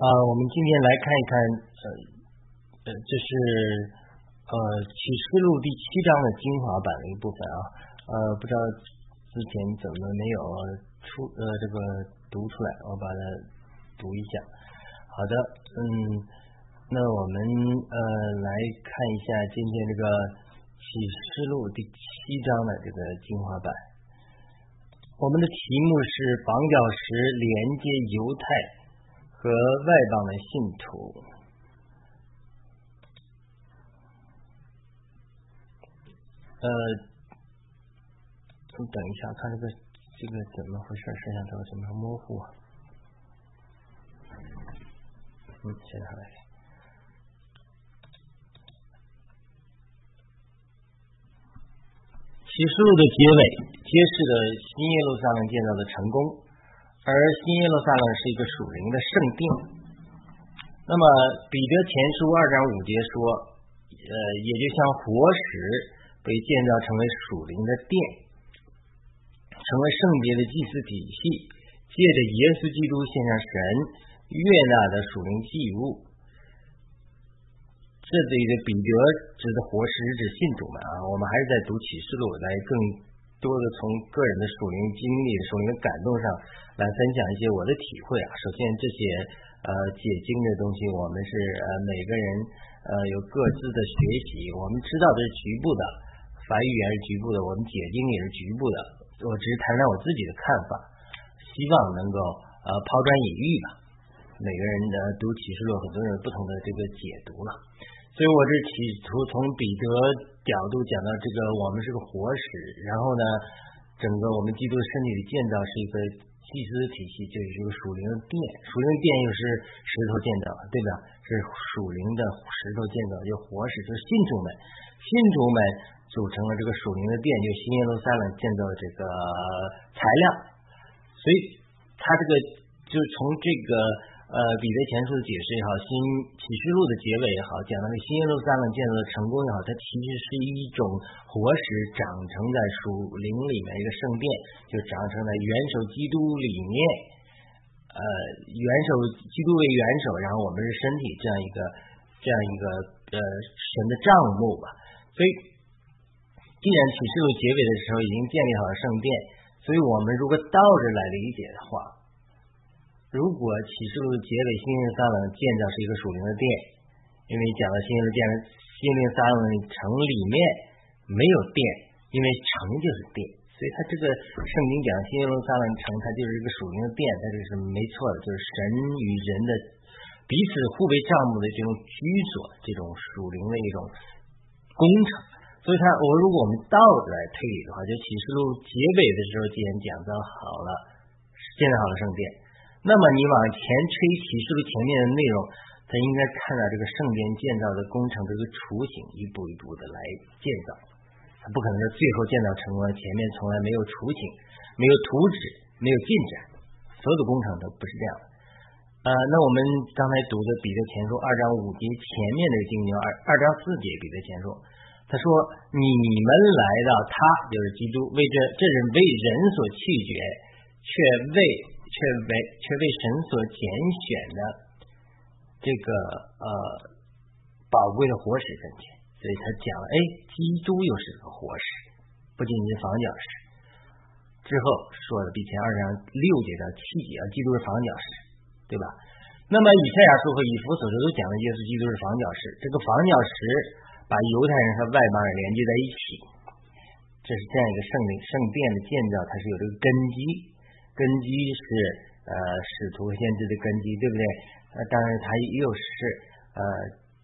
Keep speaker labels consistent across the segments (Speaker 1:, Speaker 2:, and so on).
Speaker 1: 啊，我们今天来看一看，呃，呃，这是呃启示录第七章的精华版的一部分啊，呃，不知道之前怎么没有出呃这个读出来，我把它读一下。好的，嗯，那我们呃来看一下今天这个启示录第七章的这个精华版，我们的题目是绑脚石连接犹太。和外邦的信徒，呃，你等一下，看这个这个怎么回事？摄像头怎么模糊啊？嗯，现在好了。启示录的结尾揭示了新耶路撒冷建造的成功。而新耶路撒冷是一个属灵的圣殿。那么彼得前书二章五节说，呃，也就像活石被建造成为属灵的殿，成为圣洁的祭祀体系，借着耶稣基督献上神悦纳的属灵祭物。这里的彼得指的活石指信徒们啊，我们还是在读启示录来更。多的从个人的属灵经历、属灵的感动上来分享一些我的体会啊。首先，这些呃解经的东西，我们是呃每个人呃有各自的学习。我们知道这是局部的，法语言是局部的，我们解经也是局部的。我只是谈谈我自己的看法，希望能够呃抛砖引玉吧。每个人的读启示录，很多人有不同的这个解读了。所以我这企图从彼得角度讲到这个，我们是个活石，然后呢，整个我们基督身体的建造是一个祭司体系，就是一个属灵的殿，属灵的殿又是石头建造，对吧？是属灵的石头建造，就活石，就是信徒们，信徒们组成了这个属灵的殿，就新耶路撒冷建造的这个材料，所以他这个就从这个。呃，彼得前书的解释也好，新启示录的结尾也好，讲到这新耶路撒冷建造的成功也好，它其实是一种活石长成在属灵里面一个圣殿，就长成在元首基督里面，呃，元首基督为元首，然后我们是身体这样一个这样一个呃神的账目吧。所以，既然启示录结尾的时候已经建立好了圣殿，所以我们如果倒着来理解的话。如果启示录结尾新耶路撒冷建造是一个属灵的殿，因为讲到新耶路殿新耶路撒冷城里面没有殿，因为城就是殿，所以它这个圣经讲新耶路撒冷城，它就是一个属灵的殿，它这是没错的，就是神与人的彼此互为账目的这种居所，这种属灵的一种工程。所以，他我如果我们倒着来推理的话，就启示录结尾的时候既然讲到好了，建造好了圣殿。那么你往前吹启示录前面的内容，他应该看到这个圣殿建造的工程这个雏形，一步一步的来建造，他不可能说最后建造成功了，前面从来没有雏形，没有图纸，没有进展，所有的工程都不是这样。呃，那我们刚才读的彼得前书二章五节前面的经经二二章四节彼得前书，他说你们来到他就是基督为这这人为人所弃绝，却为。却为却为神所拣选的这个呃宝贵的活石跟前，所以他讲，哎，基督又是个活石，不仅仅是房角石。之后说的比前二章六节到七节，基督是房角石，对吧？那么以赛亚书和以弗所书都讲了耶稣基督是房角石，这个房角石把犹太人和外邦人连接在一起，这是这样一个圣灵圣殿的建造，它是有这个根基。根基是呃使徒先知的根基，对不对？呃，当然他又是呃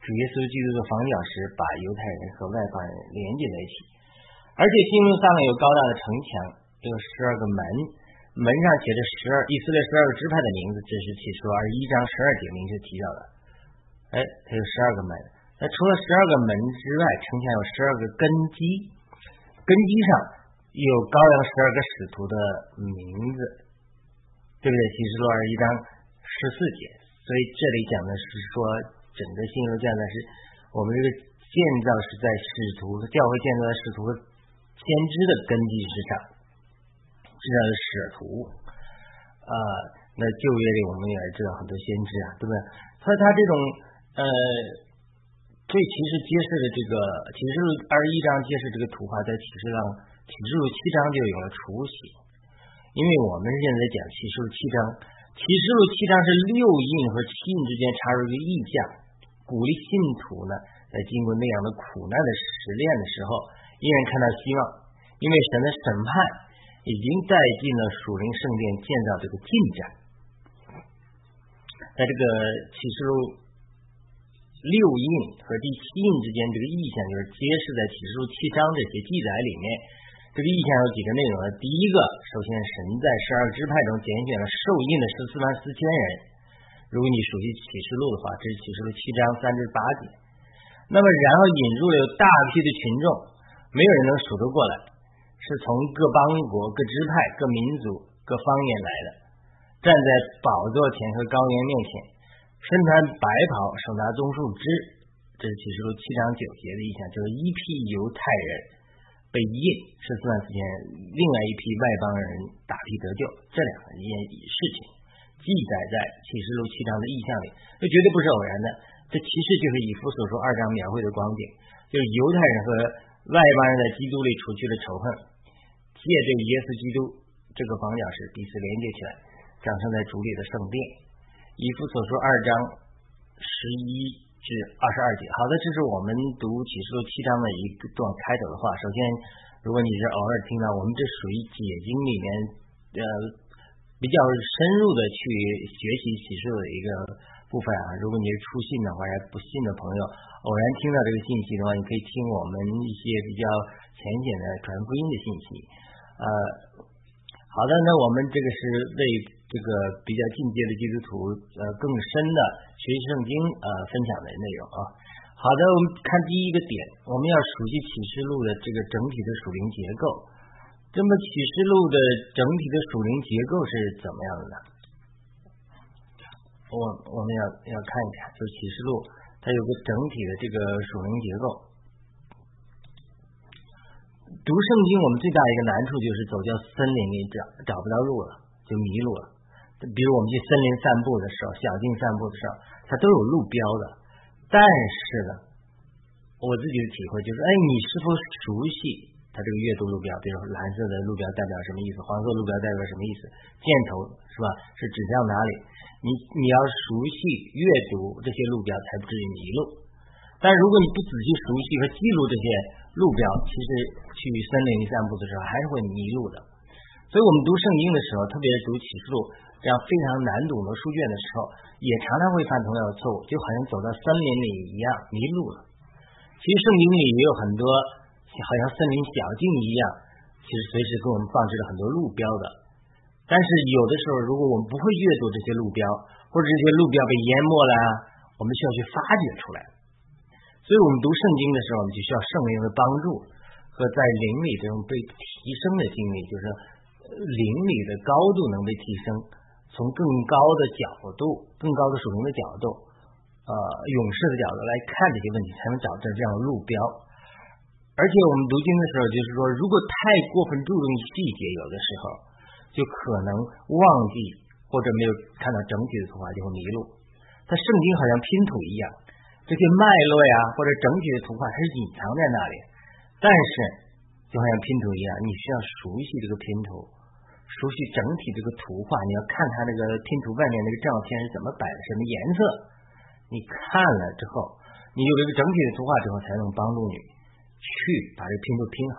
Speaker 1: 主耶稣基督的房角石，把犹太人和外邦人连接在一起。而且新路上面有高大的城墙，有十二个门，门上写着十二以色列十二个支派的名字，这是启示录二十一章十二节明确提到的。哎，它有十二个门。那除了十二个门之外，城墙有十二个根基，根基上。有高阳十二个使徒的名字，对不对？启示录二十一章十四节，所以这里讲的是说，整个新约建造是我们这个建造是在使徒教会建造的使徒先知的根基之上，这叫使徒。啊，那旧约里我们也知道很多先知啊，对不对？所以他这种呃，这其实揭示了这个启示录二十一章揭示这个图画，在启示上启示录七章就有了雏形。因为我们现在讲启示录七章，启示录七章是六印和七印之间插入一个意象，鼓励信徒呢，在经过那样的苦难的实炼的时候，依然看到希望，因为神的审判已经带进了属灵圣殿建造这个进展。在这个启示录六印和第七印之间，这个意象就是揭示在启示录七章这些记载里面。这个意象有几个内容呢？第一个，首先神在十二支派中拣选了受印的十四万四千人。如果你熟悉启示录的话，这是启示录七章三至八节。那么，然后引入了有大批的群众，没有人能数得过来，是从各邦国、各支派、各民族、各方言来的。站在宝座前和高原面前，身穿白袍，手拿棕树枝，这是启示录七章九节的意象，就是一批犹太人被印是四万四千，另外一批外邦人大批得救，这两件事情记载在启示录七章的意象里，这绝对不是偶然的，这其实就是以弗所说二章描绘的光景，就是犹太人和外邦人在基督里除去了仇恨，借这个耶稣基督这个方角石彼此连接起来。长生在主里的圣殿，以弗所说二章十一至二十二节。好的，这是我们读启示录七章的一段开头的话。首先，如果你是偶尔听到，我们这属于解经里面呃比较深入的去学习启示录的一个部分啊。如果你是初信的话，还不信的朋友，偶然听到这个信息的话，你可以听我们一些比较浅显的传福音的信息。呃，好的，那我们这个是为。这个比较进阶的基督徒，呃，更深的学习圣经，呃，分享的内容啊。好的，我们看第一个点，我们要熟悉启示录的这个整体的属灵结构。那么启示录的整体的属灵结构是怎么样的呢？我我们要要看一看，就启示录它有个整体的这个属灵结构。读圣经，我们最大一个难处就是走进森林里找找不到路了，就迷路了。比如我们去森林散步的时候，小径散步的时候，它都有路标的。但是呢，我自己的体会就是，哎，你是否熟悉它这个阅读路标？比如蓝色的路标代表什么意思？黄色路标代表什么意思？箭头是吧？是指向哪里？你你要熟悉阅读这些路标，才不至于迷路。但如果你不仔细熟悉和记录这些路标，其实去森林散步的时候还是会迷路的。所以我们读圣经的时候，特别是读启示录。这样非常难懂的书卷的时候，也常常会犯同样的错误，就好像走到森林里一样迷路了。其实圣经里也有很多好像森林小径一样，其实随时给我们放置了很多路标的。但是有的时候，如果我们不会阅读这些路标，或者这些路标被淹没了，我们需要去发掘出来。所以我们读圣经的时候，我们就需要圣灵的帮助和在灵里这种被提升的经历，就是灵里的高度能被提升。从更高的角度、更高的属灵的角度、呃，勇士的角度来看这些问题，才能找到这样的路标。而且我们读经的时候，就是说，如果太过分注重细节，有的时候就可能忘记或者没有看到整体的图画，就会迷路。它圣经好像拼图一样，这些脉络呀或者整体的图画它是隐藏在那里，但是就好像拼图一样，你需要熟悉这个拼图。熟悉整体这个图画，你要看它那个拼图外面那个照片是怎么摆的，什么颜色。你看了之后，你有了一个整体的图画之后，才能帮助你去把这个拼图拼好。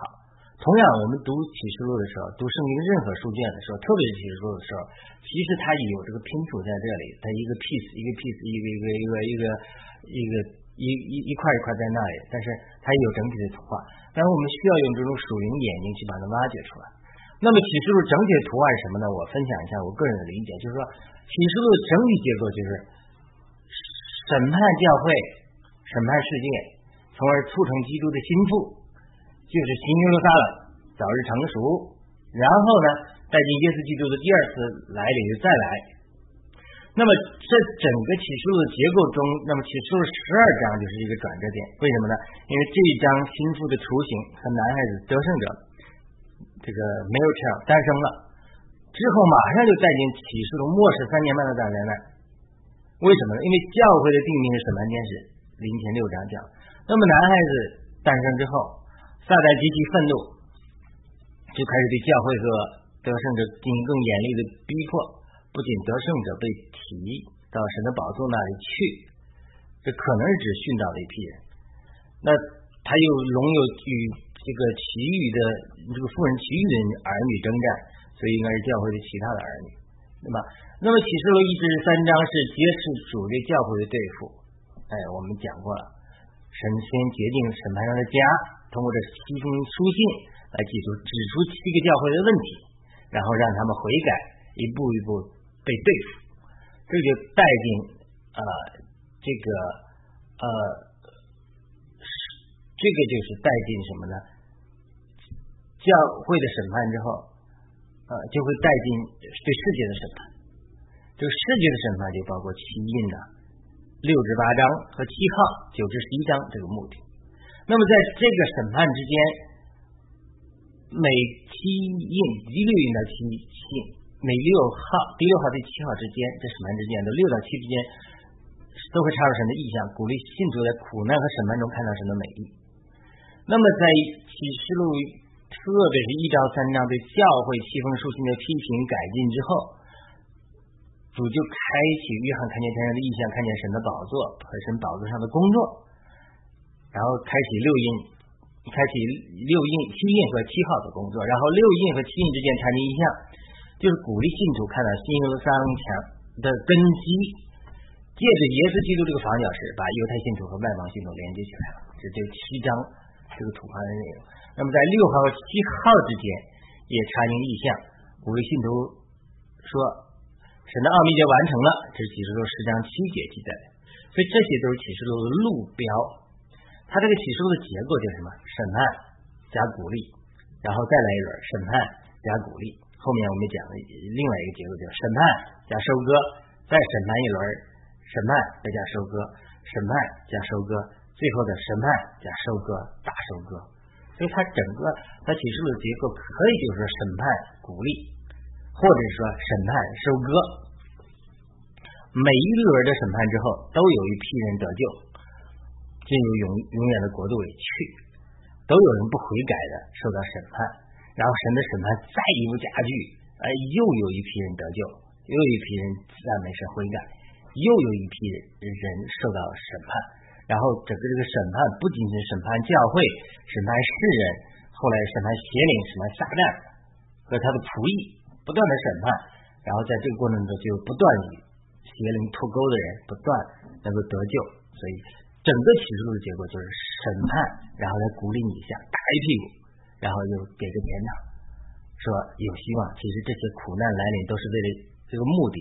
Speaker 1: 同样，我们读启示录的时候，读圣经任何书卷的时候，特别是启示录的时候，其实它也有这个拼图在这里，它一个 piece 一个 piece 一个一个一个一个一个一一一块一块在那里，但是它也有整体的图画。但是我们需要用这种属灵眼睛去把它挖掘出来。那么启示录整体的图案是什么呢？我分享一下我个人的理解，就是说启示录的整体结构就是审判教会、审判世界，从而促成基督的心腹，就是新耶路撒冷早日成熟，然后呢带进耶稣基督的第二次来临再来。那么这整个启示录的结构中，那么启示录十二章就是一个转折点，为什么呢？因为这一章心腹的雏形和男孩子得胜者。这个没有这样诞生了，之后马上就带进启示录末世三年半的大灾难。为什么呢？因为教会的定名是审判天使，临前六章讲。那么男孩子诞生之后，撒旦极其愤怒，就开始对教会和得胜者进行更严厉的逼迫。不仅得胜者被提到神的宝座那里去，这可能是指殉道的一批人。那他又容有与这个其余的这个富人其余的儿女征战，所以应该是教会的其他的儿女，对吧？那么启示录一至三章是揭示主对教会的对付。哎，我们讲过了，神先决定审判上的家，通过这七封书信来记住指出七个教会的问题，然后让他们悔改，一步一步被对付。这就带进啊这个呃。这个就是带进什么呢？教会的审判之后，呃，就会带进对世界的审判。这个世界的审判就包括七印的六至八章和七号九至十一章这个目的。那么在这个审判之间，每七印第六印到七印，每六号第六号第七号之间，这审判之间的六到七之间，都会插入神的意象，鼓励信徒在苦难和审判中看到神的美丽。那么，在启示录，特别是一章三章对教会七封书信的批评改进之后，主就开启约翰看见天上的意象，看见神的宝座和神宝座上的工作，然后开启六印，开启六印七印和七号的工作，然后六印和七印之间产生意象，就是鼓励信徒看到新耶路撒冷墙的根基，借着耶稣基督这个房角石，把犹太信徒和外邦信徒连接起来了。这这七章。这个图画的内容，那么在六号和七号之间也插进意象，鼓励信徒说神的奥秘就完成了，这是启示录十章七节记载的，所以这些都是启示录的路标。它这个启示录的结构就是什么？审判加鼓励，然后再来一轮审判加鼓励。后面我们讲的另外一个结构叫审判加收割，再审判一轮，审判再加收割，审判加收割。最后的审判加收割大收割，所以它整个它启示录的结构可以就是说审判鼓励，或者说审判收割。每一轮的审判之后，都有一批人得救，进入永永远的国度里去，都有人不悔改的受到审判，然后神的审判再一步加剧，哎，又有一批人得救，又有一批人赞美神悔改，又有一批人受到审判。然后整个这个审判不仅仅审判教会、审判世人，后来审判邪灵、审判撒旦和他的仆役，不断的审判。然后在这个过程中，就不断与邪灵脱钩的人不断能够得救。所以整个起诉的结果就是审判，然后来鼓励你一下，打一屁股，然后又给个奖赏，说有希望。其实这些苦难来临都是为了这个目的，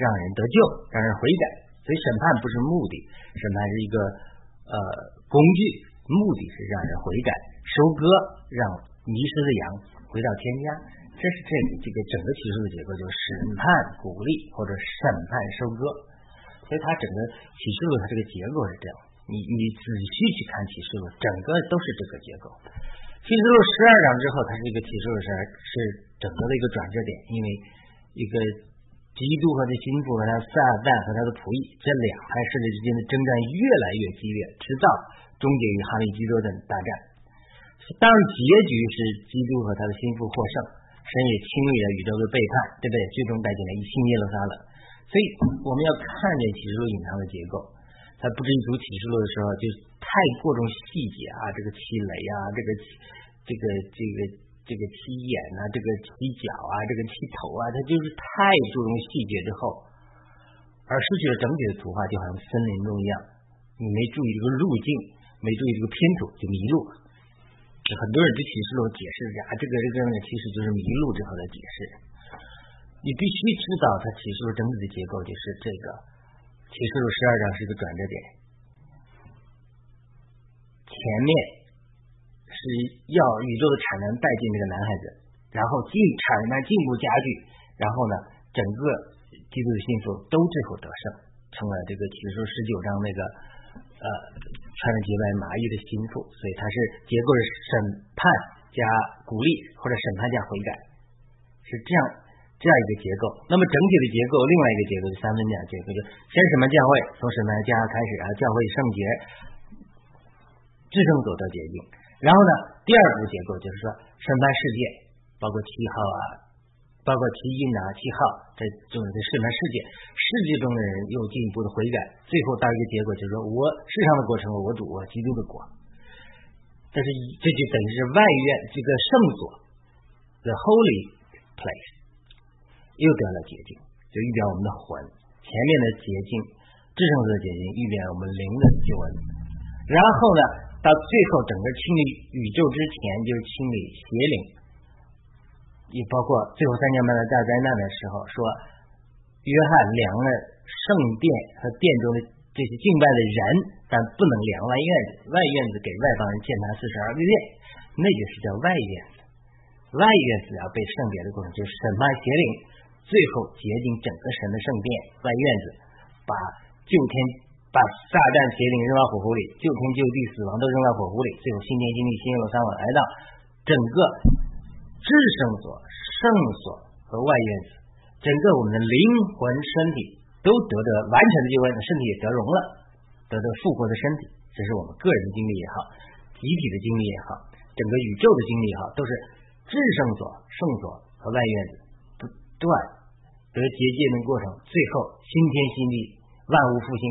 Speaker 1: 让人得救，让人悔改。所以审判不是目的，审判是一个呃工具，目的是让人悔改、收割，让迷失的羊回到天家。这是这这个整个启示的结构，就是审判、鼓励或者审判、收割。所以它整个启示录它这个结构是这样。你你仔细去看启示录，整个都是这个结构。启示录十二章之后，它是一个启示录是是整个的一个转折点，因为一个。基督和他心腹和他撒旦和他的仆役这两派势力之间的征战越来越激烈，直到终结于哈利基多的大战。当然，结局是基督和他的心腹获胜，神也清理了宇宙的背叛，对不对？最终带进来一新耶路撒冷。所以我们要看见启示录隐藏的结构，在不知读启示录的时候，就太过重细节啊，这个气雷啊，这个这个这个。这个踢眼啊，这个踢脚啊，这个踢头啊，它就是太注重细节之后，而失去了整体的图画，就好像森林中一样，你没注意这个路径，没注意这个拼图，就迷路了。很多人对启示录解释啊，这个这个，其实就是迷路之后的解释。你必须知道它启示录整体的结构，就是这个启示录十二章是一个转折点，前面。是要宇宙的产能带进这个男孩子，然后进产能进一步加剧，然后呢，整个基督的信徒都最后得胜，成了这个启示十九章那个呃穿着洁白麻衣的心腹，所以它是结构是审判加鼓励或者审判加悔改，是这样这样一个结构。那么整体的结构，另外一个结构是三分讲结构，就先审判教会，从审判家开始啊，教会圣洁，至圣所得洁净。然后呢，第二步结构就是说审判世界，包括七号啊，包括七印啊、七号，这种的审判世界，世界中的人又进一步的悔改，最后到一个结果就是说我世上的国成为我主，我基督的国。这是这就等于是外院这个圣所，the holy place，又得了洁净，就预表我们的魂。前面的洁净，至圣所的洁净，预表我们灵的救恩。然后呢，到最后整个清理宇宙之前，就是清理邪灵，也包括最后三年半的大灾难的时候，说约翰量了圣殿和殿中的这些敬拜的人，但不能量外院子，外院子给外邦人建坛四十二个月，那就是叫外院子。外院子要被圣别的过程，就是审判邪灵，最后洁净整个神的圣殿。外院子把旧天把撒旦邪灵扔到火湖里，救天救地死亡都扔到火湖里，最后新天新地新耶路撒冷来到整个至圣所、圣所和外院子，整个我们的灵魂身体。都得得完全的救恩，身体也得荣了，得得复活的身体，这是我们个人经历也好，集体的经历也好，整个宇宙的经历也好，都是至圣所、圣所和外院子不断得结界的过程，最后新天新地，万物复兴，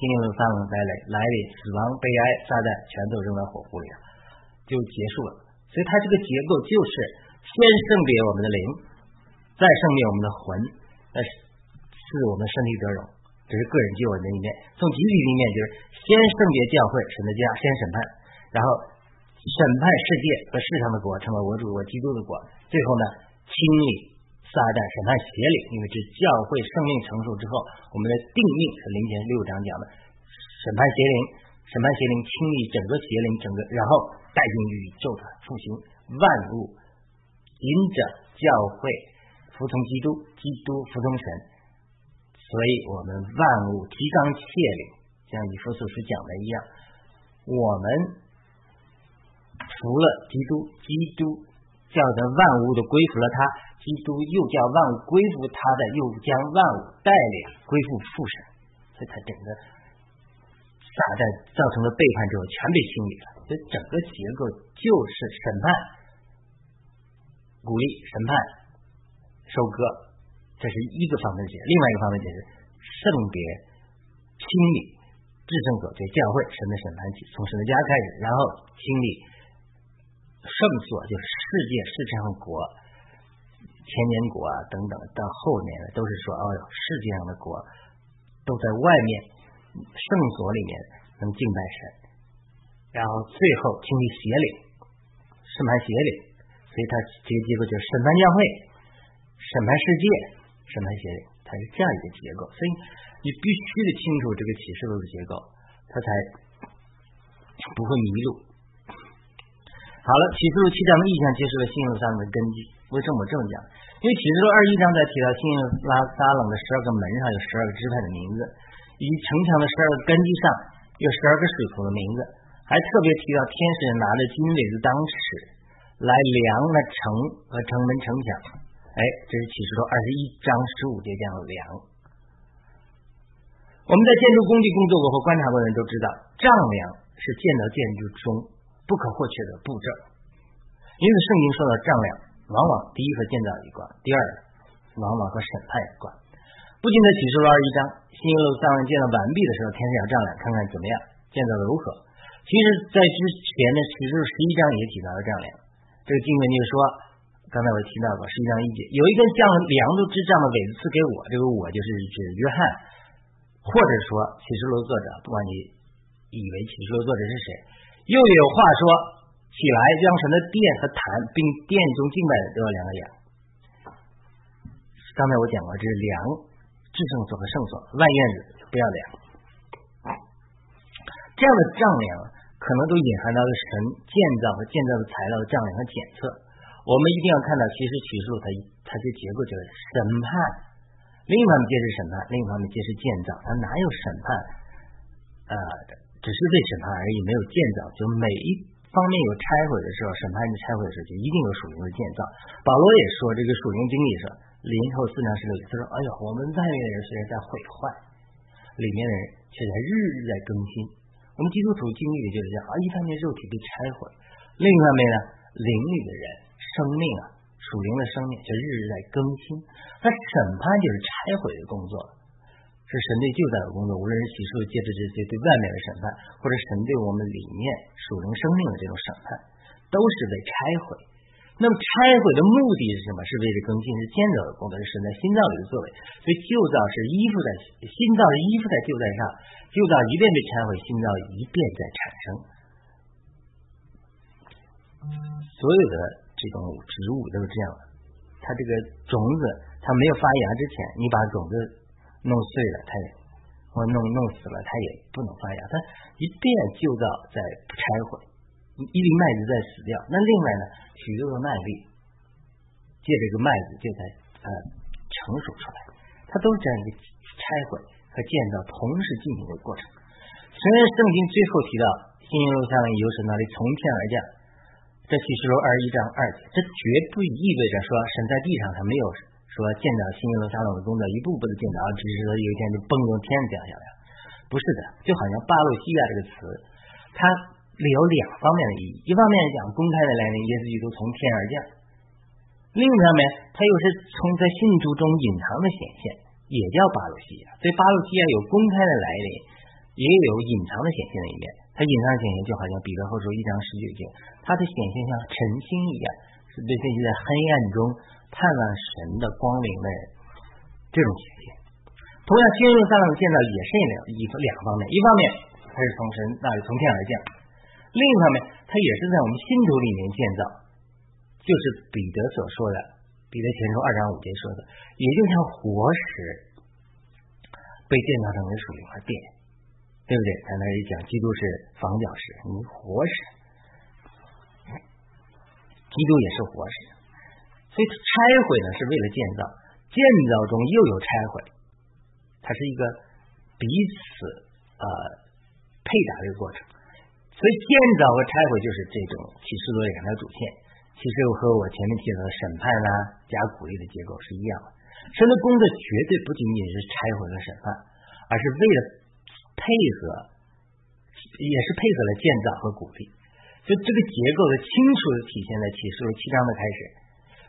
Speaker 1: 新灵的三轮再来来临，死亡、悲哀、炸弹全都扔到火湖里了，就结束了。所以它这个结构就是先圣别我们的灵，再圣别我们的魂，是。是我们身体得荣，这是个人救恩的一面；从集体的一面，就是先圣别教会，神的家，先审判，然后审判世界和世上的国，成为我主我基督的国。最后呢，清理撒旦，审判邪灵。因为这教会生命成熟之后，我们的定命是灵前六章讲的，审判邪灵，审判邪灵，清理整个邪灵，整个，然后带进宇宙的复兴，万物因着教会服从基督，基督服从神。所以我们万物提纲挈领，像以弗所书讲的一样，我们除了基督，基督叫的万物都归服了他，基督又将万物归附他的，又将万物带领归附父神，所以他整个撒旦造成的背叛之后，全被清理了。所以整个结构就是审判、鼓励、审判、收割。这是一个方面解释，另外一个方面解释圣别清理至圣所，就教会神的审判体，从神的家开始，然后清理圣所，就是世界世上国、千年国啊等等，到后面都是说，哦，世界上的国都在外面圣所里面能敬拜神，然后最后清理邪灵，审判邪灵，所以他这个结构就是审判教会，审判世界。审判邪灵，它是这样一个结构，所以你必须得清楚这个启示录的结构，它才不会迷路。好了，启示录七章的意象揭示了信用上的根基。为什么这么讲？因为启示录二一章在提到新拉撒冷的十二个门上有十二个支派的名字，以及城墙的十二个根基上有十二个使徒的名字，还特别提到天使拿着金锤子当尺来量那城和城门城墙。哎，这是启示录二十一章十五节讲的量。我们在建筑工地工作过或观察过的人都知道，丈量是建造建筑中不可或缺的步骤。因此，圣经说到丈量，往往第一和建造有关，第二往往和审判有关。不仅在启示录二十一章，新耶路撒冷建造完毕的时候，天使要丈量，看看怎么样，建造的如何。其实，在之前的启示录十一章也提到了丈量。这个经文就是说。刚才我提到过，十一章一节，有一根像梁柱之杖的尾子赐给我，这个我就是指约翰，或者说启示录作者，不管你以为启示录作者是谁，又有话说起来，将神的殿和坛，并殿中敬拜的都要量个量。刚才我讲过，这是量至圣所和圣所，万院子不要量。这样的丈量可能都隐含到了神建造和建造的材料的丈量和检测。我们一定要看到，其实启示录它它这结构就是审判，另一方面揭示审判，另一方面揭示建造。它哪有审判？呃，只是对审判而已，没有建造。就每一方面有拆毁的时候，审判的拆毁的时候，就一定有属灵的建造。保罗也说，这个属灵经历是林后四章十六节，他说：“哎呀，我们外面的人虽然在毁坏，里面的人却在日日在更新。我们基督徒经历的就是这样啊，一方面肉体被拆毁，另一方面呢，灵里的人生命啊，属灵的生命就日日在更新。那审判就是拆毁的工作，是神对旧在的工作，无论是启示借着这些对外面的审判，或者神对我们里面属灵生命的这种审判，都是被拆毁。”那么拆毁的目的是什么？是为了更新，是建造的工作，是神在心脏里的作为。所以旧造是依附在心脏是依附在旧在上，旧造一遍被拆毁，新造一遍在产生。所有的这种植物都是这样的，它这个种子它没有发芽之前，你把种子弄碎了，它也或弄弄死了，它也不能发芽。它一遍旧造在不拆毁。一粒麦子在死掉，那另外呢，许多的麦粒借这个麦子就在呃成熟出来，它都是这样一个拆毁和建造同时进行的过程。虽然圣经最后提到新耶路撒冷由神那里从天而降，这启示录二十一章二节，这绝不意味着说神在地上他没有说建造新耶路撒冷的工作一步步的建造，只是说有一天就蹦从天降下来，不是的，就好像巴路西亚这个词，它。有两方面的意义，一方面讲公开的来临，耶稣基督从天而降；另一方面，它又是从在信徒中隐藏的显现，也叫巴鲁西亚。所以巴鲁西亚有公开的来临，也有隐藏的显现的一面。它隐藏的显现就好像彼得后书一章十九节，它的显现像晨星一样，是对这些在黑暗中盼望神的光明的这种显现。同样，新约撒冷见到也是两一两方面，一方面它是从神那里从天而降。另一方面，它也是在我们心头里面建造，就是彼得所说的，彼得前书二章五节说的，也就像活石被建造成为属灵的殿，对不对？他那里讲，基督是房角石，你活石，基督也是活石，所以拆毁呢是为了建造，建造中又有拆毁，它是一个彼此呃配搭的一个过程。所以建造和拆毁就是这种启示录两条主线，其实和我前面提到的审判啦、加鼓励的结构是一样的。神的工作绝对不仅仅是拆毁和审判，而是为了配合，也是配合了建造和鼓励。所以这个结构的清楚的体现在启示录七章的开始，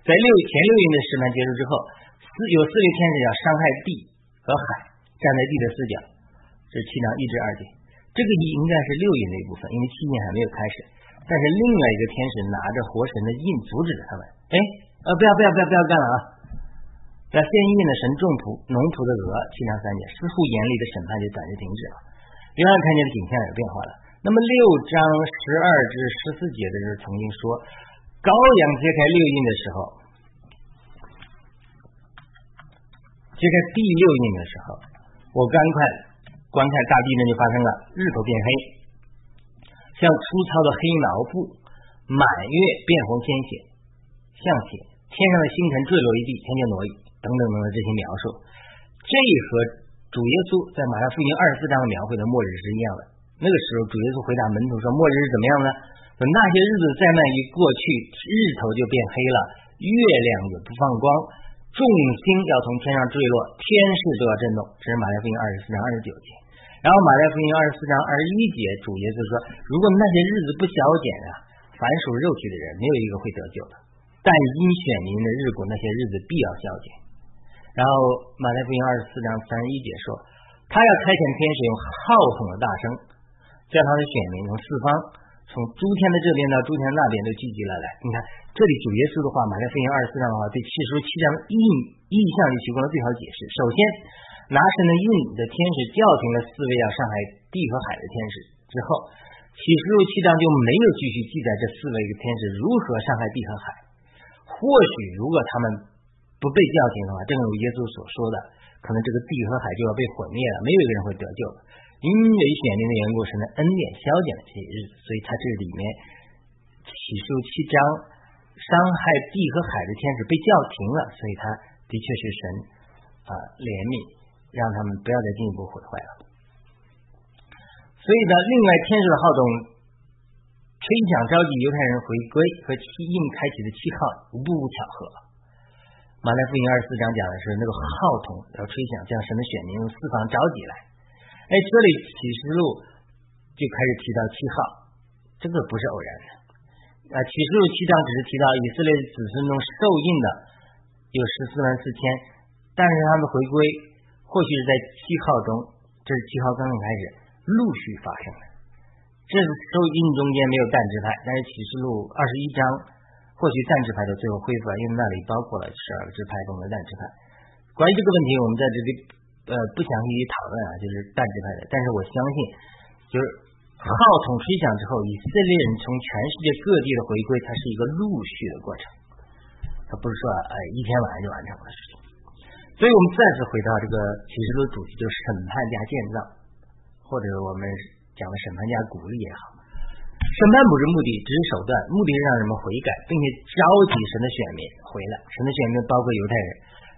Speaker 1: 在六前六印的审判结束之后，四有四位天使要伤害地和海，站在地的四角，这是七章一至二节。这个一应该是六印的一部分，因为七印还没有开始。但是另外一个天使拿着活神的印，阻止了他们。哎，呃，不要不要不要不要干了啊！要先印的神众仆农仆的额，七章三节，似乎严厉的审判就暂时停止了。另外看见的景象有变化了。那么六章十二至十四节的时候曾经说，羔羊揭开六印的时候，揭开第六印的时候，我赶快。观看大地震就发生了，日头变黑，像粗糙的黑毛布，满月变红鲜血，像血，天上的星辰坠落一地，天就挪移，等等等等这些描述，这和主耶稣在马太福音二十四章描绘的末日是一样的。那个时候，主耶稣回答门徒说：“末日是怎么样呢？等那些日子再慢一过去，日头就变黑了，月亮也不放光。”众星要从天上坠落，天势都要震动。这是马太福音二十四章二十九节。然后马太福音二十四章二十一节，主耶稣说：“如果那些日子不消减啊，凡属肉体的人没有一个会得救的。但因选民的日子，那些日子必要消减。”然后马太福音二十四章三十一节说：“他要差遣天使用号筒的大声，叫他的选民从四方，从诸天的这边到诸天那边都聚集了来。你看。”这里主耶稣的话，马太福音二十四章的话，对七书七章意意象就提供了最好解释。首先，拿神的印的天使叫停了四位要上海地和海的天使之后，启示录七章就没有继续记载这四位天使如何上海地和海。或许如果他们不被叫停的话，正如耶稣所说的，可能这个地和海就要被毁灭了，没有一个人会得救。因为选民的缘故，神的恩典消减了这些日子，所以他这里面起诉七章。伤害地和海的天使被叫停了，所以他的确是神啊怜悯，让他们不要再进一步毁坏了。所以呢，另外天使的号动，吹响召集犹太人回归和七印开启的七号，无不巧合。马太福音二十四章讲的是那个号筒要吹响，将神的选民用四方召集来。哎，这里启示录就开始提到七号，这个不是偶然的。啊，启示录七章只是提到以色列子孙中受印的有十四万四千，但是他们回归或许是在七号中，这是七号刚刚开始陆续发生的。这是受印中间没有但支派，但是启示录二十一章或许但支派的最后恢复了，因为那里包括了十二个支派中的但支派。关于这个问题，我们在这里呃不详细讨论啊，就是但支派的。但是我相信，就是号筒吹响之后，以色列人从全世界各地的回归，它是一个陆续的过程，它不是说哎一天晚上就完成了事情。所以我们再次回到这个启示录主题，就是审判加建造，或者我们讲的审判加鼓励也好。审判不是目的，只是手段，目的是让人们悔改，并且召集神的选民回来。神的选民包括犹太人，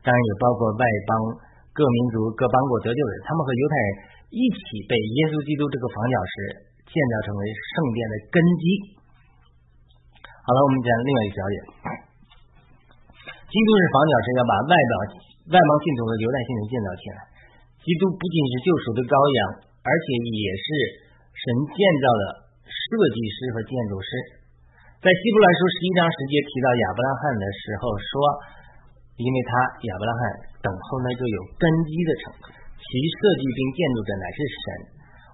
Speaker 1: 当然也包括外邦各民族、各邦国得救的人，他们和犹太人一起被耶稣基督这个房角石建造成为圣殿的根基。好了，我们讲另外一个焦点，基督是房角石，要把外表外邦信徒和犹太信徒建造起来。基督不仅是救赎的羔羊，而且也是神建造的设计师和建筑师。在希伯来书十一章十节提到亚伯拉罕的时候说，因为他亚伯拉罕等候那就有根基的城，其设计并建筑者乃是神。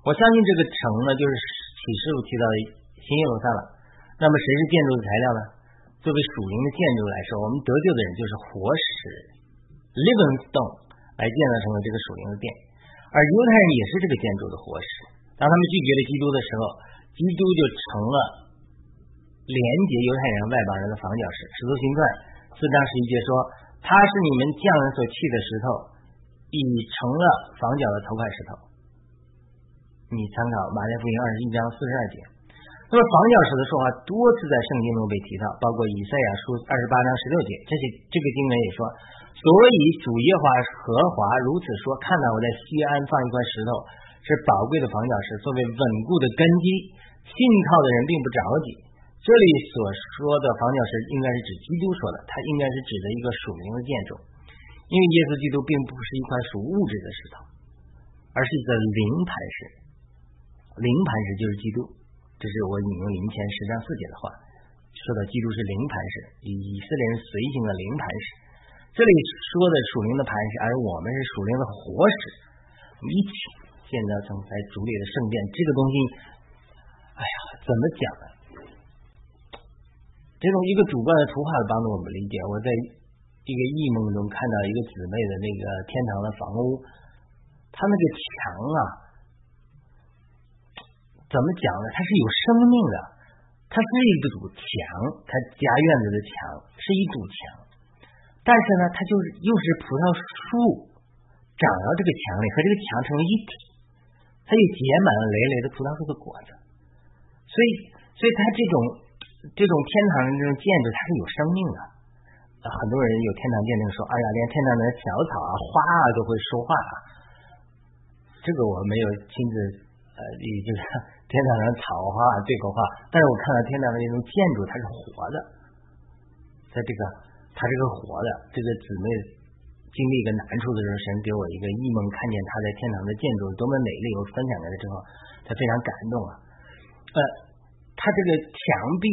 Speaker 1: 我相信这个城呢就是启示录提到的新耶路撒冷。那么谁是建筑的材料呢？作为属灵的建筑来说，我们得救的人就是活石 （living stone） 来建造成了这个属灵的殿，而犹太人也是这个建筑的活石。当他们拒绝了基督的时候，基督就成了连接犹太人外邦人的房角石。使徒行传四章十一节说：“他是你们匠人所弃的石头，已成了房角的头块石头。”你参考马太福音二十一章四十二节。那么房角石的说话多次在圣经中被提到，包括以赛亚书二十八章十六节。这些这个经文也说，所以主耶和华如此说：看到我在西安放一块石头，是宝贵的房角石，作为稳固的根基，信靠的人并不着急。这里所说的房角石应该是指基督说的，它应该是指的一个属灵的建筑，因为耶稣基督并不是一块属物质的石头，而是一个灵磐石。灵磐石就是基督。这是我引用林前十章四节的话，说到基督是灵磐石，以以色列人随行的灵磐石。这里说的属灵的磐石，而我们是属灵的活石，我们一起建造成在主里的圣殿。这个东西，哎呀，怎么讲呢？这种一个主观的图画帮助我们理解。我在一个异梦中看到一个姊妹的那个天堂的房屋，它那个墙啊。怎么讲呢？它是有生命的，它是一堵墙，它家院子的墙是一堵墙，但是呢，它就是又是葡萄树长到这个墙里，和这个墙成为一体，它又结满了累累的葡萄树的果子，所以，所以它这种这种天堂的这种建筑，它是有生命的。很多人有天堂见证说，哎呀，连天堂的小草啊、花啊都会说话啊。这个我没有亲自。呃，也就是天堂的草花对口话，但是我看到天堂的那种建筑，它是活的，在这个它这个活的这个姊妹经历一个难处的时候，神给我一个异梦，看见她在天堂的建筑多么美丽，我分享给他之后，她非常感动啊。呃，它这个墙壁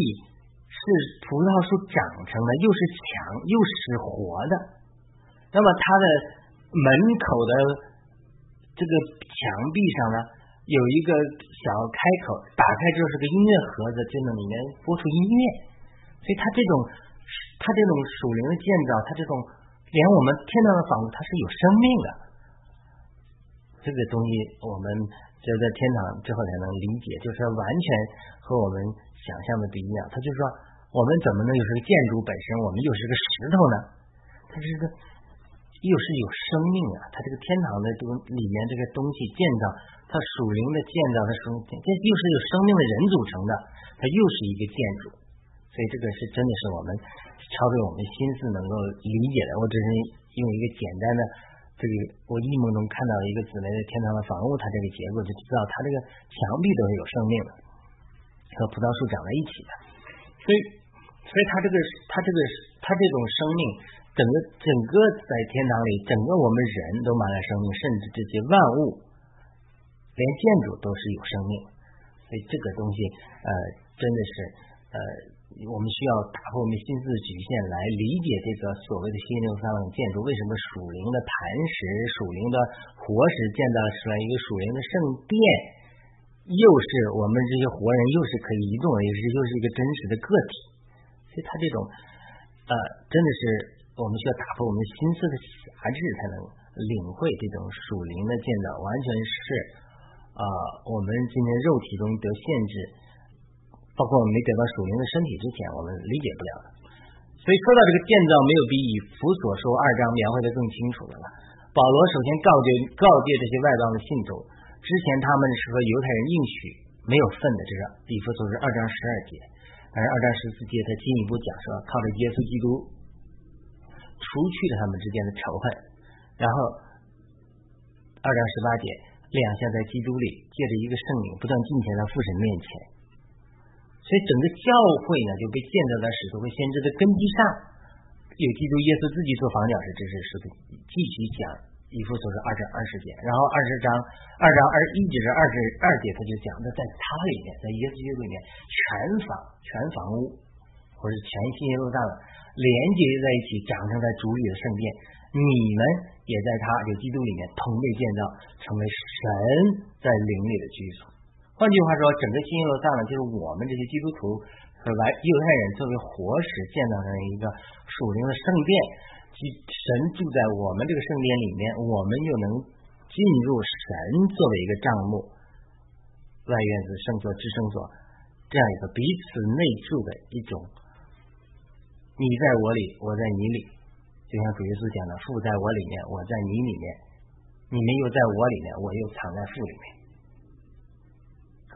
Speaker 1: 是葡萄树长成的，又是墙又是活的，那么它的门口的这个墙壁上呢？有一个小开口，打开之后是个音乐盒子，就能里面播出音乐。所以它这种，它这种属灵的建造，它这种连我们天堂的房子，它是有生命的。这个东西我们只有在天堂之后才能理解，就是完全和我们想象的不一样。他就是说，我们怎么能又是个建筑本身，我们又是个石头呢？它是个又是有生命啊！它这个天堂的东里面这个东西建造。它属灵的建造，它属这又是有生命的人组成的，它又是一个建筑，所以这个是真的是我们超出我们心思能够理解的。我只是用一个简单的这个，我异梦中看到一个紫雷的天堂的房屋，它这个结构就知道它这个墙壁都是有生命的，和葡萄树长在一起的。所以，所以它这个它这个它这种生命整个整个在天堂里，整个我们人都满了生命，甚至这些万物，连建筑都是有生命。所以这个东西，呃，真的是，呃，我们需要打破我们心思的局限，来理解这个所谓的新六三冷建筑，为什么属灵的磐石、属灵的活石建造出来一个属灵的圣殿，又是我们这些活人，又是可以移动，又是又是一个真实的个体。所以，他这种，呃，真的是我们需要打破我们心思的狭制，才能领会这种属灵的建造，完全是。啊，我们今天肉体中得限制，包括我们没得到属灵的身体之前，我们理解不了的。所以说到这个建造，没有比以弗所说二章描绘的更清楚的了。保罗首先告诫告诫这些外邦的信徒，之前他们是和犹太人应许没有份的，这是以弗所是二章十二节，而二章十四节他进一步讲说，靠着耶稣基督除去了他们之间的仇恨，然后二章十八节。两项在基督里，借着一个圣灵不断进前到父神面前，所以整个教会呢就被建造在使徒和先知的根基上，有基督耶稣自己做房角石，这是使徒继续讲以弗所是二章二十节，然后二十章二章二一节是二十二节，他就讲的在他里面，在耶稣基督里面全房全房屋或者全新耶路撒冷连接在一起，长成在主里的圣殿，你们。也在他有基督里面同被建造，成为神在灵里的居所。换句话说，整个新耶路撒冷就是我们这些基督徒和来犹太人作为活石建造成一个属灵的圣殿，即神住在我们这个圣殿里面，我们又能进入神作为一个帐幕、外院子、圣所、至圣所这样一个彼此内住的一种，你在我里，我在你里。就像主耶稣讲的，父在我里面，我在你里面，你们又在我里面，我又藏在父里面。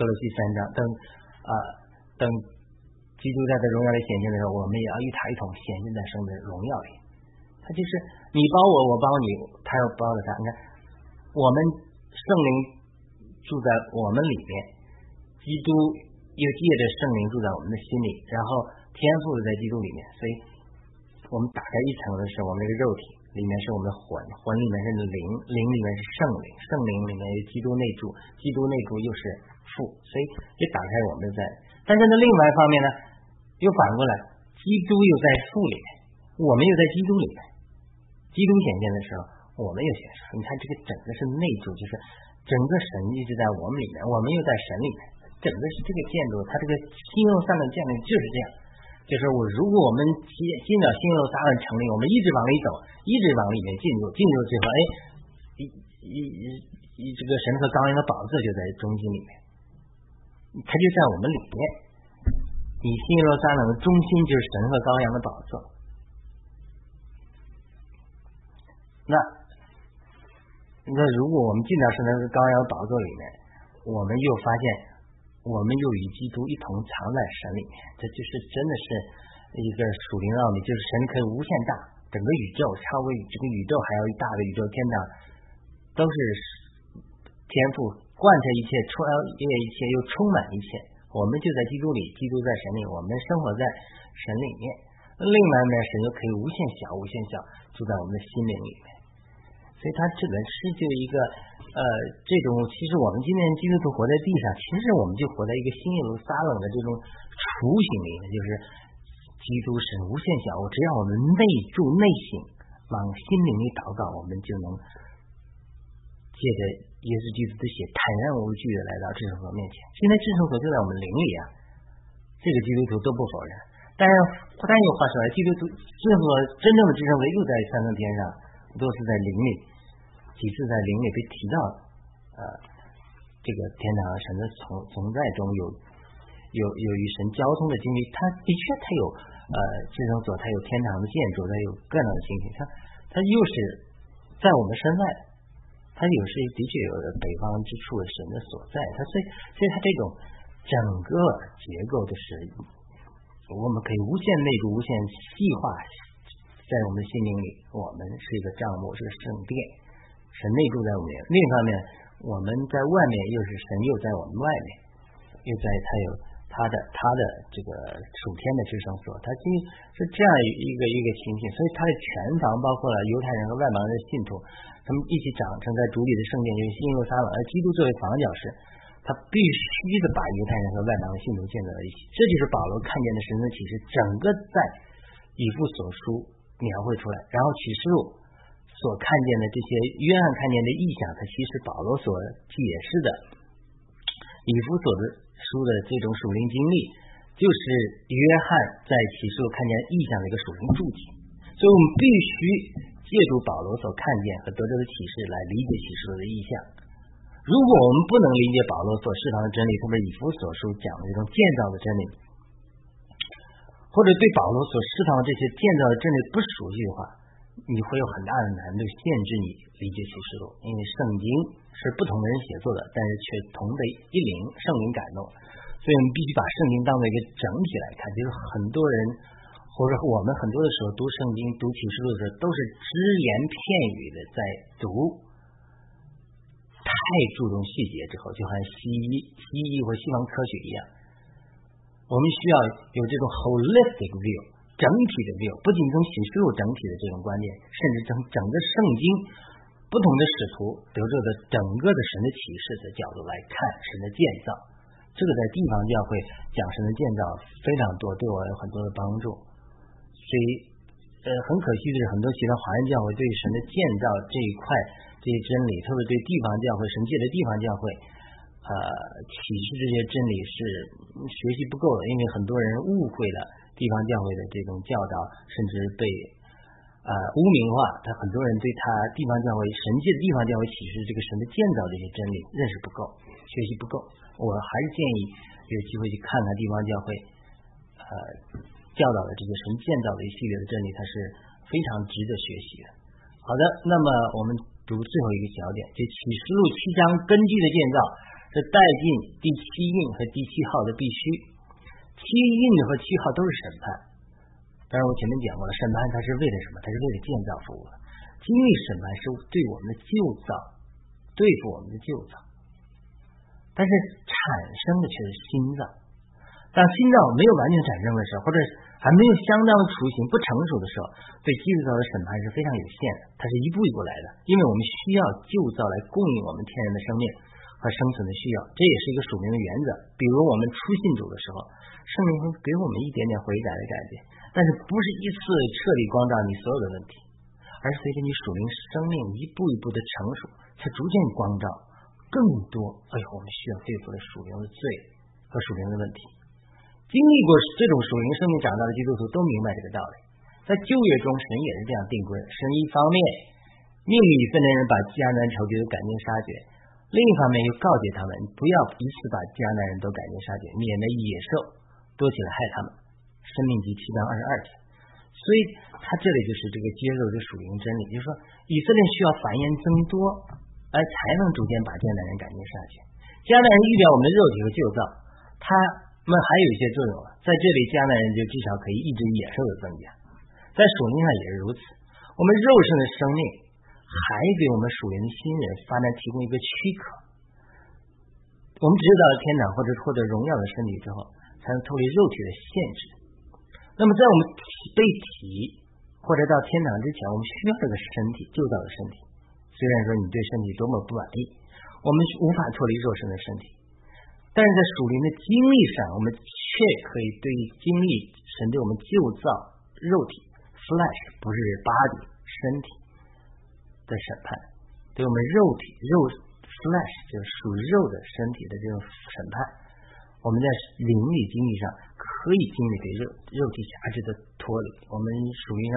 Speaker 1: 格罗西三章，等啊等基督在这荣耀里显现的时候，我们也要与他一桶显现在圣的荣耀里。他就是你帮我，我帮你，他要帮着他。你看，我们圣灵住在我们里面，基督又借着圣灵住在我们的心里，然后天赋在基督里面，所以。我们打开一层的是我们这个肉体，里面是我们的魂，魂里面是灵，灵里面是圣灵，圣灵里面有基督内住，基督内住又是父，所以就打开我们在。但是呢，另外一方面呢，又反过来，基督又在父里面，我们又在基督里面。基督显现的时候，我们又显现。你看这个整个是内住，就是整个神一直在我们里面，我们又在神里面。整个是这个建筑，它这个新用上的建筑就是这样。就是我，如果我们进进了新耶路撒冷城里，我们一直往里走，一直往里面进入，进入最后，哎，一一一这个神和羔羊的宝座就在中心里面，它就在我们里面。你新耶路撒冷的中心就是神和羔羊的宝座。那那如果我们进到神的羔羊宝座里面，我们又发现。我们又与基督一同藏在神里面，这就是真的是一个属灵奥秘，就是神可以无限大，整个宇宙超过这个宇宙还要大的宇宙天堂，都是天赋贯彻一切，超越一切，又充满一切。我们就在基督里，基督在神里，我们生活在神里面。另外呢，神又可以无限小，无限小，住在我们的心灵里面。所以，他这个是就一个。呃，这种其实我们今天基督徒活在地上，其实我们就活在一个新耶路撒冷的这种雏形里面，就是基督神无限小。只要我们内住内省，往心灵里祷告，我们就能借着耶稣基督的血，坦然无惧的来到至圣所面前。现在至圣所就在我们灵里啊，这个基督徒都不否认。但是，但有话说来，基督徒至圣所真正的至圣所又在三层天上，都是在灵里。几次在灵里被提到，呃，这个天堂神的存存在中有有有与神交通的经历，他的确他有呃至圣所，他有天堂的建筑，他有各样的情形，他他又是在我们身外，他有时的确有北方之处的神的所在，他所以所以他这种整个结构的是我们可以无限内部、无限细化，在我们心灵里，我们是一个账目，是个圣殿。神内住在我们，另一方面，我们在外面又是神又在我们外面，又在他有他的他的这个属天的之圣所，他其实是这样一个一个情形，所以他的全房包括了犹太人和外邦人的信徒，他们一起长成在主里的圣殿，就是新耶路撒冷，而基督作为房角石，他必须的把犹太人和外邦的信徒建造在一起，这就是保罗看见的神的启示，整个在以父所书描绘出来，然后启示录所看见的这些约翰看见的意象，他其实保罗所解释的以弗所的。书的这种属灵经历，就是约翰在启示录看见意象的一个属灵注解，所以我们必须借助保罗所看见和得到的启示来理解启示录的意象。如果我们不能理解保罗所释放的真理，特别以弗所书讲的这种建造的真理，或者对保罗所释放的这些建造的真理不熟悉的话，你会有很大的难度，限制你理解启示录，因为圣经。是不同的人写作的，但是却同的一灵圣灵感动，所以我们必须把圣经当做一个整体来看。就是很多人或者我们很多的时候读圣经、读启示录的时候，都是只言片语的在读，太注重细节之后，就好像西医、西医或西方科学一样。我们需要有这种 holistic view 整体的 view，不仅从启示录整体的这种观念，甚至从整个圣经。不同的使徒得着的整个的神的启示的角度来看神的建造，这个在地方教会讲神的建造非常多，对我有很多的帮助。所以，呃，很可惜的是，很多其他华人教会对神的建造这一块这些真理，特别对地方教会神界的地方教会，呃，启示这些真理是学习不够的，因为很多人误会了地方教会的这种教导，甚至被。呃，污名化，他很多人对他地方教会神界的地方教会启示这个神的建造这些真理认识不够，学习不够。我还是建议有机会去看看地方教会，呃，教导的这些神建造的一系列的真理，它是非常值得学习的。好的，那么我们读最后一个小点，就启示录七章根据的建造是带进第七印和第七号的必须，七印和七号都是审判。当然，我前面讲过了，审判它是为了什么？它是为了建造服务的。经历审判是对我们的旧造，对付我们的旧造。但是产生的却是新造。当新造没有完全产生的时候，或者还没有相当的雏形、不成熟的时候，对基督教的审判是非常有限的。它是一步一步来的，因为我们需要旧造来供应我们天然的生命和生存的需要，这也是一个属灵的原则。比如我们初信主的时候，圣灵会给我们一点点悔改的感觉。但是不是一次彻底光照你所有的问题，而是随着你属灵生命一步一步的成熟，才逐渐光照更多。哎呦，我们需要对付的属灵的罪和属灵的问题。经历过这种属灵生命长大的基督徒都明白这个道理。在旧约中，神也是这样定规：神一方面命令以色列人把迦南仇敌都赶尽杀绝，另一方面又告诫他们不要一次把迦南人都赶尽杀绝，免得野兽多起来害他们。生命第七章二十二节，所以他这里就是这个接受这属灵真理，就是说以色列需要繁衍增多，而才能逐渐把迦南人赶尽杀绝。迦南人预表我们的肉体和旧造，他们还有一些作用啊。在这里，迦南人就至少可以抑制野兽的增加，在属灵上也是如此。我们肉身的生命还给我们属灵的新人发展提供一个躯壳。我们只有到了天堂或者获得荣耀的身体之后，才能脱离肉体的限制。那么，在我们体被体或者到天堂之前，我们需要这个身体，旧造的身体。虽然说你对身体多么不满意，我们无法脱离肉身的身体，但是在属灵的经历上，我们却可以对经历神对我们旧造肉体 （flesh） 不是 body 身体的审判，对我们肉体肉 flesh 就是属肉的身体的这种审判，我们在灵里经历上。可以经历给肉肉体价值的脱离，我们属于上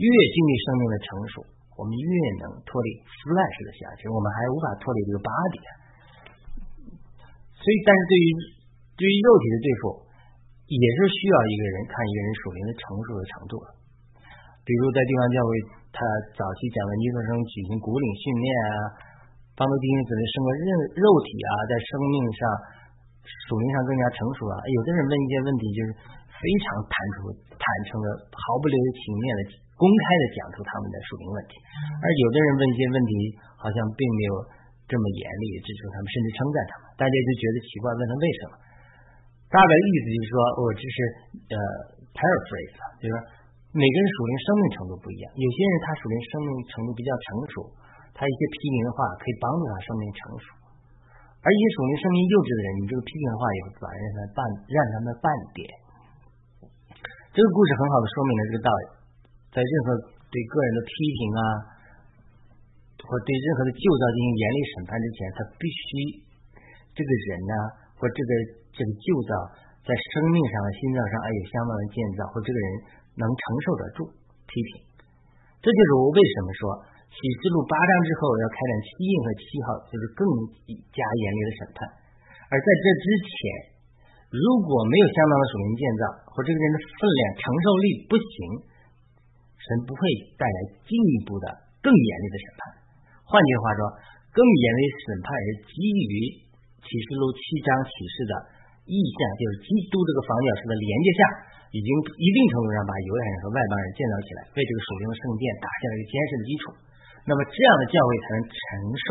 Speaker 1: 越经历生命的成熟，我们越能脱离 flesh 的辖制，我们还无法脱离这个 body。所以，但是对于对于肉体的对付，也是需要一个人看一个人属灵的成熟的程度。比如在地方教会，他早期讲的尼特生举行古领训练啊，帮助弟兄姊妹生活肉肉体啊，在生命上。属灵上更加成熟啊。有的人问一些问题，就是非常坦诚、坦诚的，毫不留情面的、公开的讲出他们的属灵问题；而有的人问一些问题，好像并没有这么严厉指出他们，甚至称赞他们。大家就觉得奇怪，问他为什么？大概意思就是说，我这是呃 paraphrase，就是说每个人属灵生命程度不一样，有些人他属灵生命程度比较成熟，他一些批评的话可以帮助他生命成熟；而一些属于生命幼稚的人，你这个批评的话也会把让他半让他们半点。这个故事很好的说明了这个道理，在任何对个人的批评啊，或对任何的旧造进行严厉审判之前，他必须这个人呢，或这个这个旧造在生命上、心脏上啊有相当的建造，或这个人能承受得住批评。这就是我为什么说启示录八章之后要开展七印和七号，就是更加严厉的审判。而在这之前。如果没有相当的属灵建造，或这个人的分量承受力不行，神不会带来进一步的更严厉的审判。换句话说，更严厉审判是基于启示录七章启示的意象，就是基督这个房角石的连接下，已经一定程度上把犹太人和外邦人建造起来，为这个属灵的圣殿打下了一个坚实的基础。那么这样的教会才能承受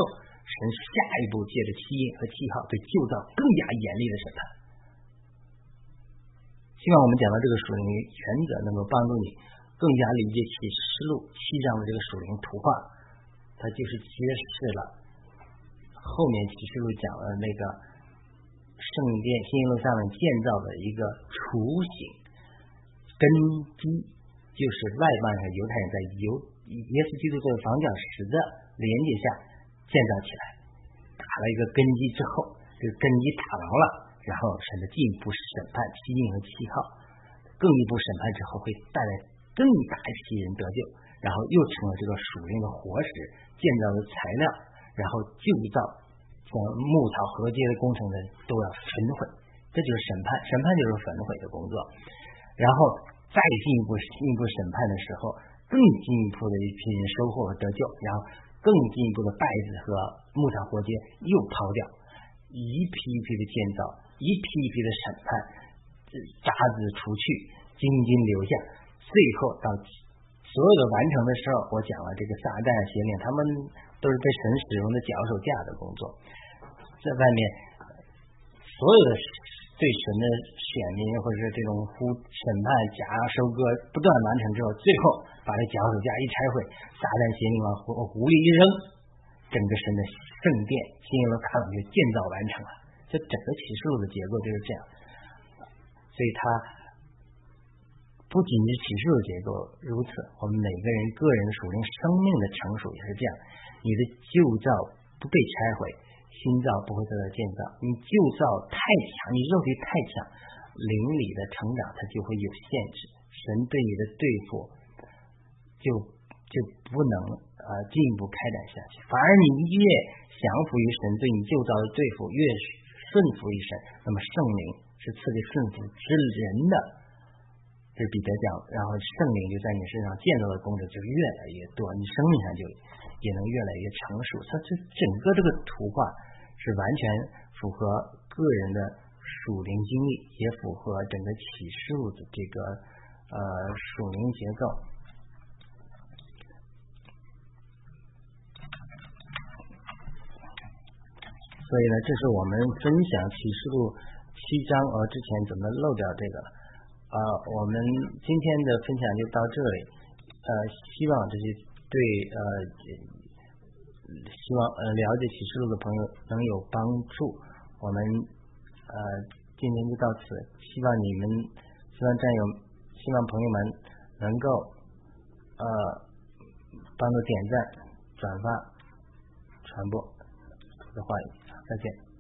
Speaker 1: 神下一步借着七印和七号对旧造更加严厉的审判。希望我们讲到这个属灵原则，能够帮助你更加理解启示录七章的这个属灵图画。它就是揭示了后面启示录讲的那个圣殿新耶路撒冷建造的一个雏形根基，就是外邦人犹太人在犹耶稣基督这个房角石的连接下建造起来，打了一个根基之后，这个根基打牢了。然后神的进一步审判七印和七号，更一步审判之后会带来更大一批人得救，然后又成了这个属灵的活石建造的材料，然后旧造像木草河街的工程的都要焚毁，这就是审判，审判就是焚毁的工作，然后再进一步进一步审判的时候，更进一步的一批人收获和得救，然后更进一步的败子和木草活街又抛掉，一批一批的建造。一批一批的审判，渣子除去，金金留下，最后到所有的完成的时候，我讲了这个撒旦邪灵，他们都是被神使用的脚手架的工作，在外面所有的对神的选民或者是这种呼审判夹收割不断完成之后，最后把这脚手架一拆毁，撒旦邪灵往湖湖里一扔，整个神的圣殿新耶路撒冷就建造完成了。这整个启示录的结构就是这样，所以它不仅是启示录结构如此，我们每个人个人属灵生命的成熟也是这样。你的旧造不被拆毁，新造不会得到建造。你旧造太强，你肉体太强，灵里的成长它就会有限制。神对你的对付就就不能呃进一步开展下去，反而你越降服于神对你旧造的对付越。顺服于神，那么圣灵是赐给顺服之人的，这是彼得讲。然后圣灵就在你身上建造的功德就越来越多，你生命上就也能越来越成熟。它这整个这个图画是完全符合个人的属灵经历，也符合整个启示录的这个呃属灵结构。所以呢，这是我们分享启示录七章，呃，之前怎么漏掉这个了？啊，我们今天的分享就到这里，呃，希望这些对呃，希望呃了解启示录的朋友能有帮助。我们呃今天就到此，希望你们，希望战友，希望朋友们能够呃帮助点赞、转发、传播的话语。再见。